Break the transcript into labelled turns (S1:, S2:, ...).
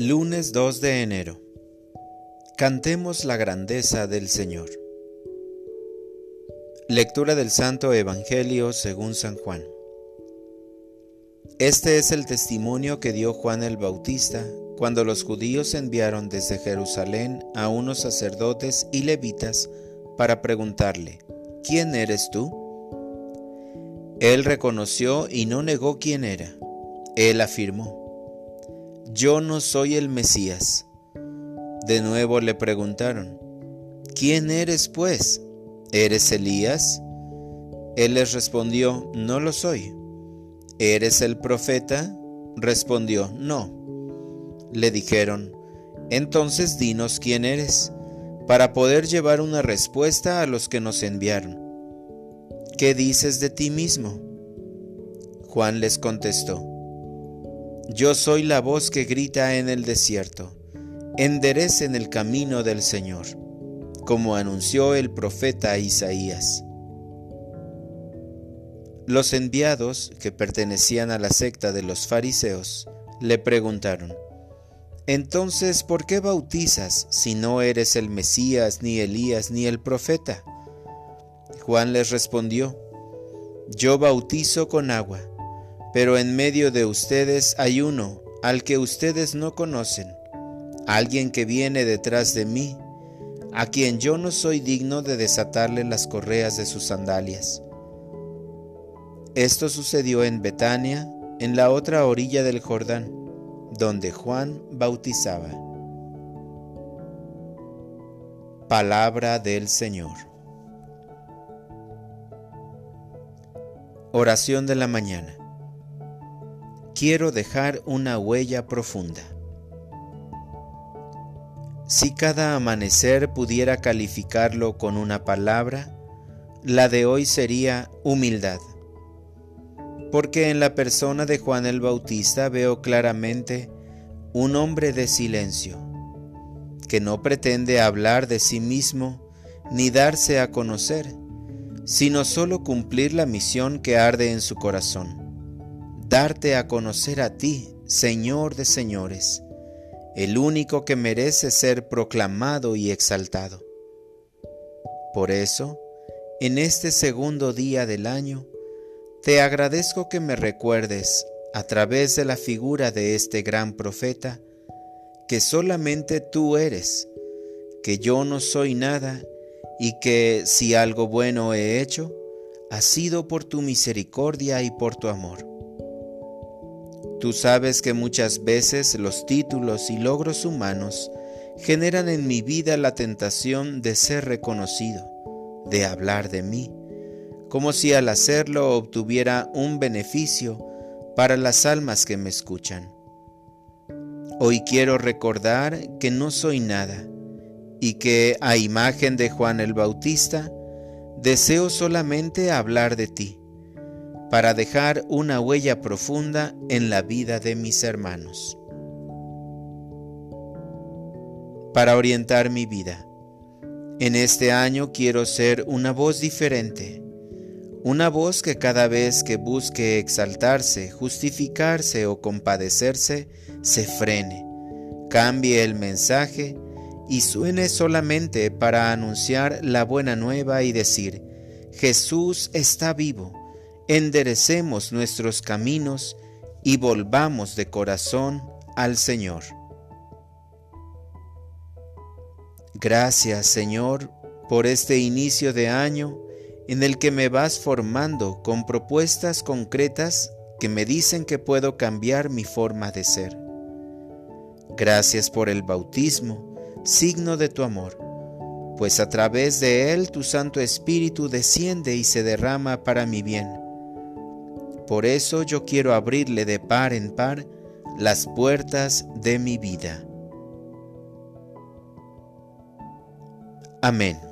S1: Lunes 2 de enero. Cantemos la grandeza del Señor. Lectura del Santo Evangelio según San Juan. Este es el testimonio que dio Juan el Bautista cuando los judíos enviaron desde Jerusalén a unos sacerdotes y levitas para preguntarle, ¿quién eres tú? Él reconoció y no negó quién era. Él afirmó, yo no soy el Mesías. De nuevo le preguntaron, ¿quién eres pues? ¿Eres Elías? Él les respondió, no lo soy. ¿Eres el profeta? Respondió, no. Le dijeron, entonces dinos quién eres, para poder llevar una respuesta a los que nos enviaron. ¿Qué dices de ti mismo? Juan les contestó, yo soy la voz que grita en el desierto, enderecen el camino del Señor, como anunció el profeta Isaías. Los enviados, que pertenecían a la secta de los fariseos, le preguntaron, Entonces, ¿por qué bautizas si no eres el Mesías, ni Elías, ni el profeta? Juan les respondió, Yo bautizo con agua pero en medio de ustedes hay uno al que ustedes no conocen, alguien que viene detrás de mí, a quien yo no soy digno de desatarle las correas de sus sandalias. Esto sucedió en Betania, en la otra orilla del Jordán, donde Juan bautizaba. Palabra del Señor. Oración de la mañana quiero dejar una huella profunda. Si cada amanecer pudiera calificarlo con una palabra, la de hoy sería humildad. Porque en la persona de Juan el Bautista veo claramente un hombre de silencio, que no pretende hablar de sí mismo ni darse a conocer, sino solo cumplir la misión que arde en su corazón darte a conocer a ti, Señor de señores, el único que merece ser proclamado y exaltado. Por eso, en este segundo día del año, te agradezco que me recuerdes, a través de la figura de este gran profeta, que solamente tú eres, que yo no soy nada y que si algo bueno he hecho, ha sido por tu misericordia y por tu amor. Tú sabes que muchas veces los títulos y logros humanos generan en mi vida la tentación de ser reconocido, de hablar de mí, como si al hacerlo obtuviera un beneficio para las almas que me escuchan. Hoy quiero recordar que no soy nada y que, a imagen de Juan el Bautista, deseo solamente hablar de ti para dejar una huella profunda en la vida de mis hermanos. Para orientar mi vida. En este año quiero ser una voz diferente, una voz que cada vez que busque exaltarse, justificarse o compadecerse, se frene, cambie el mensaje y suene solamente para anunciar la buena nueva y decir, Jesús está vivo enderecemos nuestros caminos y volvamos de corazón al Señor. Gracias Señor por este inicio de año en el que me vas formando con propuestas concretas que me dicen que puedo cambiar mi forma de ser. Gracias por el bautismo, signo de tu amor, pues a través de él tu Santo Espíritu desciende y se derrama para mi bien por eso yo quiero abrirle de par en par las puertas de mi vida. Amén.